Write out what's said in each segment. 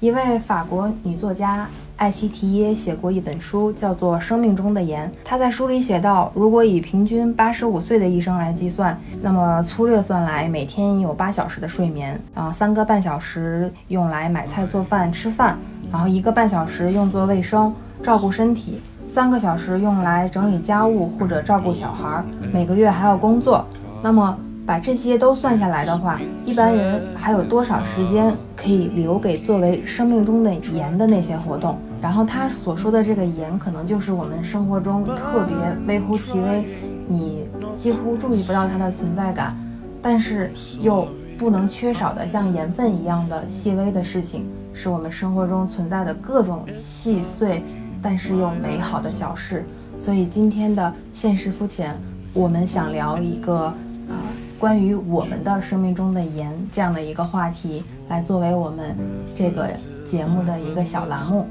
一位法国女作家艾希提耶写过一本书，叫做《生命中的盐》。她在书里写道，如果以平均八十五岁的一生来计算，那么粗略算来，每天有八小时的睡眠，啊，三个半小时用来买菜、做饭、吃饭，然后一个半小时用作卫生、照顾身体，三个小时用来整理家务或者照顾小孩，每个月还要工作。那么把这些都算下来的话，一般人还有多少时间可以留给作为生命中的盐的那些活动？然后他所说的这个盐，可能就是我们生活中特别微乎其微，你几乎注意不到它的存在感，但是又不能缺少的像盐分一样的细微的事情，是我们生活中存在的各种细碎，但是又美好的小事。所以今天的现实肤浅，我们想聊一个啊。关于我们的生命中的盐这样的一个话题，来作为我们这个节目的一个小栏目，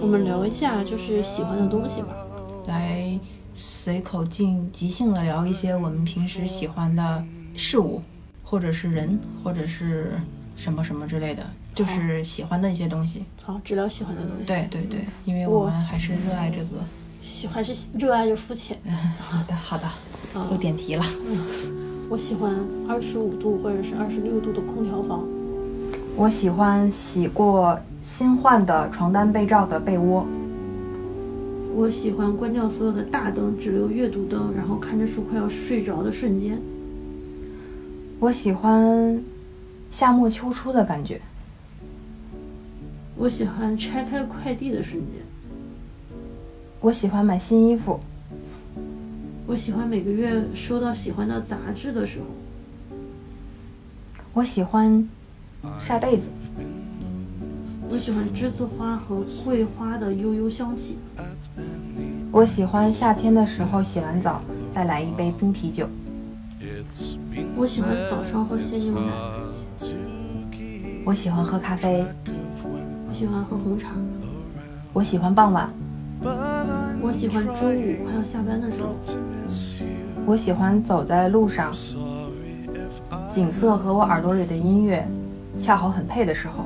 我们聊一下就是喜欢的东西吧，来随口进即兴的聊一些我们平时喜欢的事物，或者是人，或者是什么什么之类的，就是喜欢的一些东西。好，只聊喜欢的东西。对对对，因为我们还是热爱这个，喜欢是热爱着肤浅。好的好的，又点题了。我喜欢二十五度或者是二十六度的空调房。我喜欢洗过新换的床单被罩的被窝。我喜欢关掉所有的大灯，只留阅读灯，然后看着书快要睡着的瞬间。我喜欢夏末秋初的感觉。我喜欢拆开快递的瞬间。我喜欢买新衣服。我喜欢每个月收到喜欢的杂志的时候。我喜欢晒被子。我喜欢栀子花和桂花的悠悠香气。我喜欢夏天的时候洗完澡再来一杯冰啤酒。我喜欢早上喝鲜牛奶。我喜欢喝咖啡。我喜欢喝红茶。我喜欢傍晚。我喜欢周五快要下班的时候。我喜欢走在路上，景色和我耳朵里的音乐恰好很配的时候。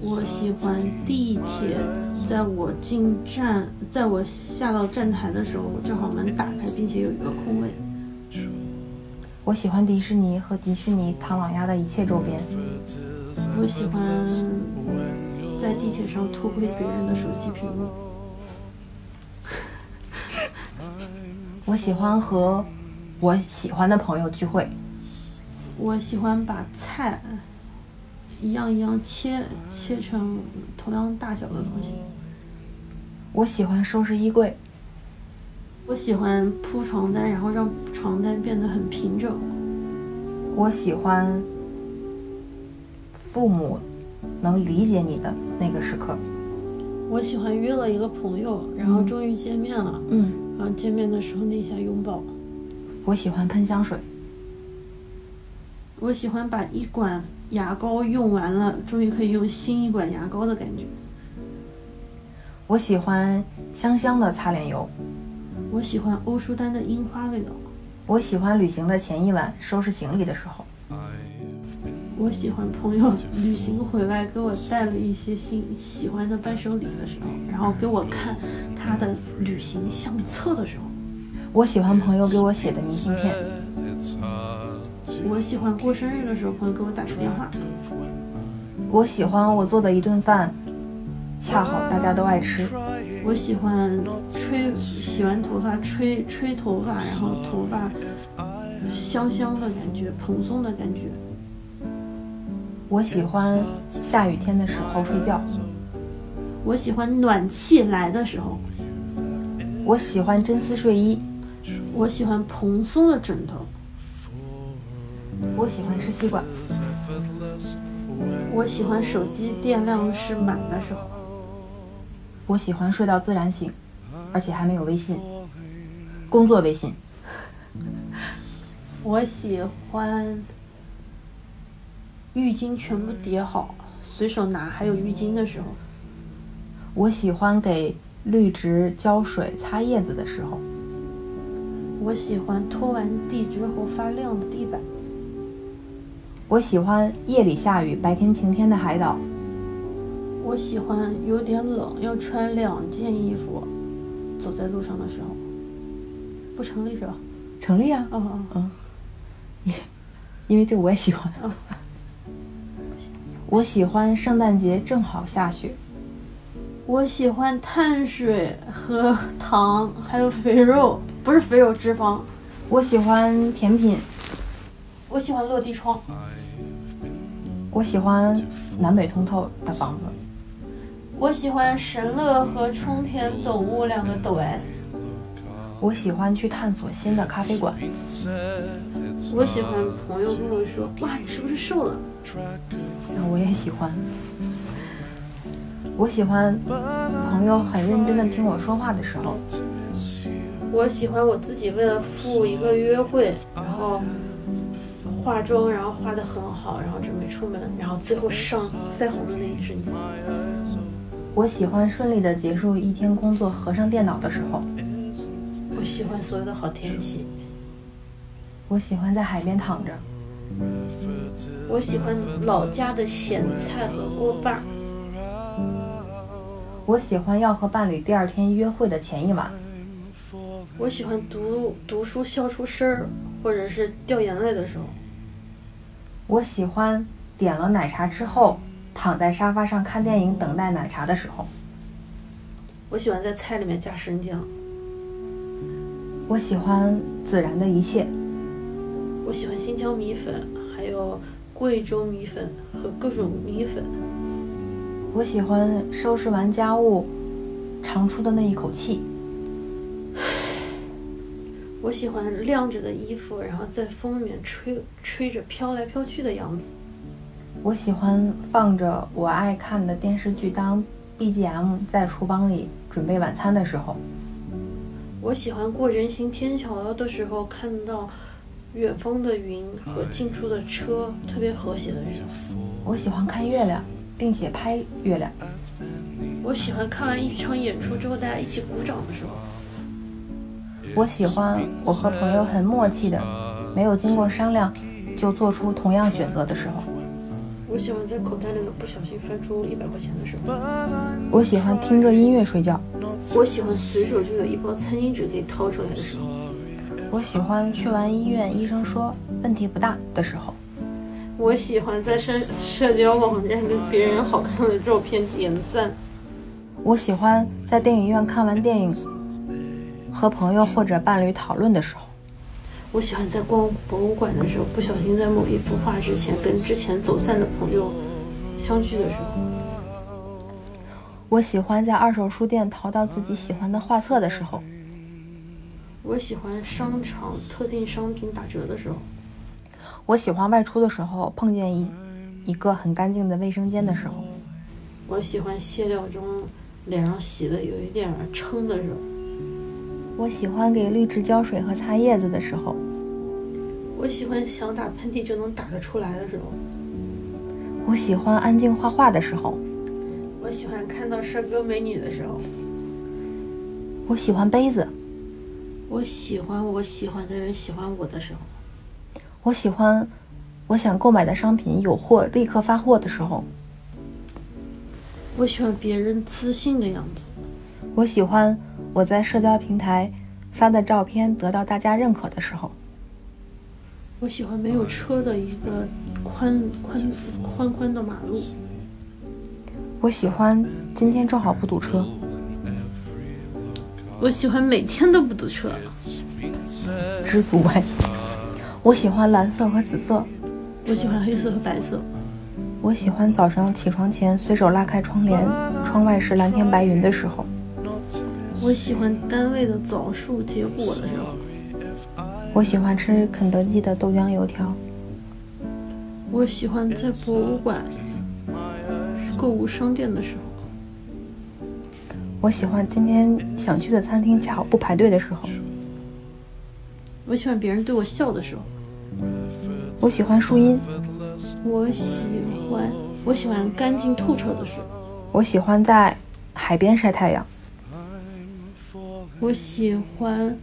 我喜欢地铁，在我进站，在我下到站台的时候，正好门打开，并且有一个空位。我喜欢迪士尼和迪士尼唐老鸭的一切周边。我喜欢在地铁上偷窥别人的手机屏幕。喜欢和我喜欢的朋友聚会。我喜欢把菜一样一样切切成同样大小的东西。我喜欢收拾衣柜。我喜欢铺床单，然后让床单变得很平整。我喜欢父母能理解你的那个时刻。我喜欢约了一个朋友，然后终于见面了。嗯。然后见面的时候那一下拥抱。我喜欢喷香水。我喜欢把一管牙膏用完了，终于可以用新一管牙膏的感觉。我喜欢香香的擦脸油。我喜欢欧舒丹的樱花味道。我喜欢旅行的前一晚收拾行李的时候。我喜欢朋友旅行回来给我带了一些新喜欢的伴手礼的时候，然后给我看他的旅行相册的时候。我喜欢朋友给我写的明信片。我喜欢过生日的时候朋友给我打的电话。我喜欢我做的一顿饭，恰好大家都爱吃。我喜欢吹洗完头发吹吹头发，然后头发香香的感觉，蓬松的感觉。我喜欢下雨天的时候睡觉。我喜欢暖气来的时候。我喜欢真丝睡衣。我喜欢蓬松的枕头。我喜欢吃西瓜。我喜欢手机电量是满的时候。我喜欢睡到自然醒，而且还没有微信，工作微信。我喜欢。浴巾全部叠好，随手拿，还有浴巾的时候。我喜欢给绿植浇水、擦叶子的时候。我喜欢拖完地之后发亮的地板。我喜欢夜里下雨、白天晴天的海岛。我喜欢有点冷，要穿两件衣服，走在路上的时候，不成立是吧？成立啊，嗯嗯嗯，因因为这我也喜欢。嗯。我喜欢圣诞节正好下雪。我喜欢碳水和糖，还有肥肉，不是肥肉，脂肪。我喜欢甜品。我喜欢落地窗。我喜欢南北通透的房子。我喜欢神乐和冲田总务两个抖 S。我喜欢去探索新的咖啡馆。我喜欢朋友跟我说：“哇，你是不是瘦了？”然后我也喜欢。我喜欢朋友很认真的听我说话的时候。我喜欢我自己为了赴一个约会，然后化妆，然后化的很好，然后准备出门，然后最后上腮红的那一瞬间。我喜欢顺利的结束一天工作，合上电脑的时候。我喜欢所有的好天气。我喜欢在海边躺着。我喜欢老家的咸菜和锅巴。我喜欢要和伴侣第二天约会的前一晚。我喜欢读读书笑出声儿，或者是掉眼泪的时候。我喜欢点了奶茶之后，躺在沙发上看电影，等待奶茶的时候。我喜欢在菜里面加生姜。我喜欢自然的一切。我喜欢新疆米粉，还有贵州米粉和各种米粉。我喜欢收拾完家务，长出的那一口气。我喜欢晾着的衣服，然后在风里面吹吹着飘来飘去的样子。我喜欢放着我爱看的电视剧当 BGM，在厨房里准备晚餐的时候。我喜欢过人行天桥的时候，看到远方的云和近处的车，特别和谐的人。我喜欢看月亮，并且拍月亮。我喜欢看完一场演出之后，大家一起鼓掌的时候。我喜欢我和朋友很默契的，没有经过商量就做出同样选择的时候。我喜欢在口袋里面不小心翻出一百块钱的时候。我喜欢听着音乐睡觉。我喜欢随手就有一包餐巾纸可以掏出来的时候。我喜欢去完医院，医生说问题不大的时候。我喜欢在社社交网站跟别人好看的照片点赞。我喜欢在电影院看完电影，和朋友或者伴侣讨论的时候。我喜欢在逛博物馆的时候，不小心在某一幅画之前跟之前走散的朋友相聚的时候。我喜欢在二手书店淘到自己喜欢的画册的时候。我喜欢商场特定商品打折的时候。我喜欢外出的时候碰见一一个很干净的卫生间的时候。我喜欢卸掉妆脸上洗的有一点撑的时候。我喜欢给绿植浇水和擦叶子的时候。我喜欢想打喷嚏就能打得出来的时候。我喜欢安静画画的时候。我喜欢看到帅哥美女的时候。我喜欢杯子。我喜欢我喜欢的人喜欢我的时候。我喜欢我想购买的商品有货立刻发货的时候。我喜欢别人自信的样子。我喜欢我在社交平台发的照片得到大家认可的时候。我喜欢没有车的一个宽宽宽宽的马路。我喜欢今天正好不堵车。我喜欢每天都不堵车。知足呗。我喜欢蓝色和紫色。我喜欢黑色和白色。我喜欢早上起床前随手拉开窗帘，窗外是蓝天白云的时候。我喜欢单位的枣树结果的时候。我喜欢吃肯德基的豆浆油条。我喜欢在博物馆、购物商店的时候。我喜欢今天想去的餐厅恰好不排队的时候。我喜欢别人对我笑的时候。我喜欢树荫。我喜欢我喜欢干净透彻的水。我喜欢在海边晒太阳。我喜欢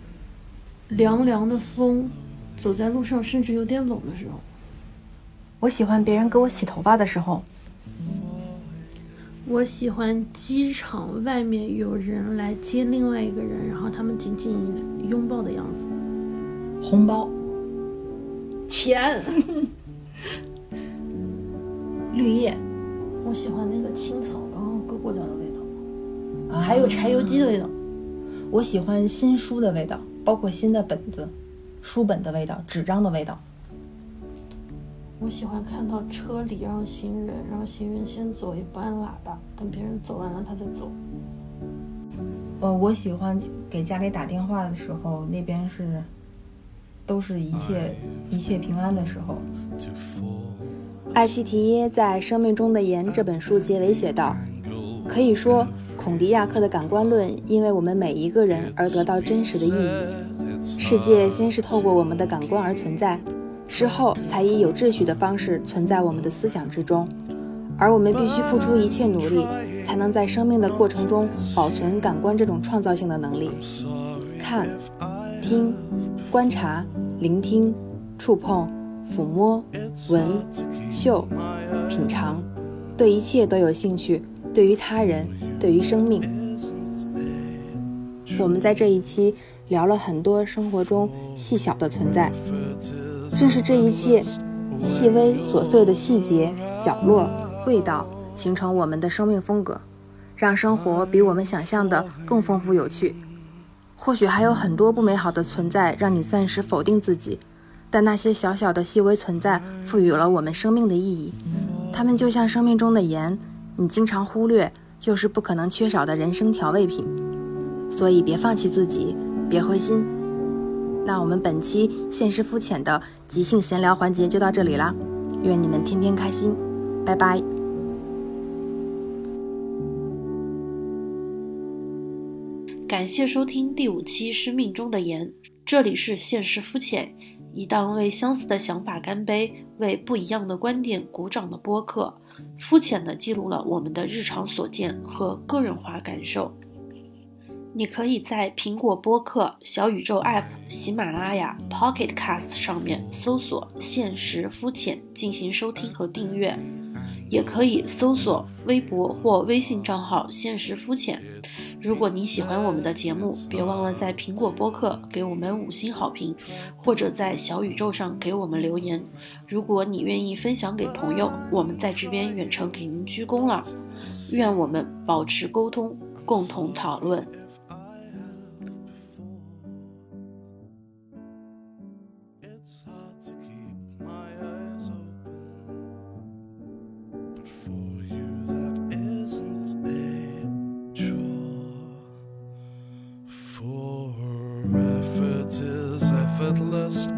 凉凉的风，走在路上甚至有点冷的时候。我喜欢别人给我洗头发的时候。我喜欢机场外面有人来接另外一个人，然后他们紧紧拥抱的样子。红包、钱，绿叶，我喜欢那个青草刚刚割过掉的味道，啊还有柴油机的味道。我喜欢新书的味道，包括新的本子、书本的味道、纸张的味道。我喜欢看到车里让行人，让行人先走，也不按喇叭，等别人走完了他再走。呃，我喜欢给家里打电话的时候，那边是都是一切一切平安的时候。艾希提耶在《生命中的盐》这本书结尾写道：“可以说，孔迪亚克的感官论因为我们每一个人而得到真实的意义。世界先是透过我们的感官而存在，之后才以有秩序的方式存在我们的思想之中。而我们必须付出一切努力，才能在生命的过程中保存感官这种创造性的能力。看、听、观察、聆听、触碰、抚摸、闻、嗅、品尝，对一切都有兴趣，对于他人，对于生命。我们在这一期聊了很多生活中细小的存在，正是这一切细微琐碎的细节、角落、味道，形成我们的生命风格，让生活比我们想象的更丰富有趣。或许还有很多不美好的存在，让你暂时否定自己，但那些小小的细微存在，赋予了我们生命的意义。它们就像生命中的盐，你经常忽略，又是不可能缺少的人生调味品。所以别放弃自己，别灰心。那我们本期现实肤浅的即兴闲聊环节就到这里啦，愿你们天天开心，拜拜。感谢收听第五期《生命中的盐》，这里是现实肤浅，一档为相似的想法干杯、为不一样的观点鼓掌的播客，肤浅的记录了我们的日常所见和个人化感受。你可以在苹果播客、小宇宙 App、喜马拉雅、Pocket Cast 上面搜索“现实肤浅”进行收听和订阅，也可以搜索微博或微信账号“现实肤浅”。如果你喜欢我们的节目，别忘了在苹果播客给我们五星好评，或者在小宇宙上给我们留言。如果你愿意分享给朋友，我们在这边远程给您鞠躬了。愿我们保持沟通，共同讨论。restless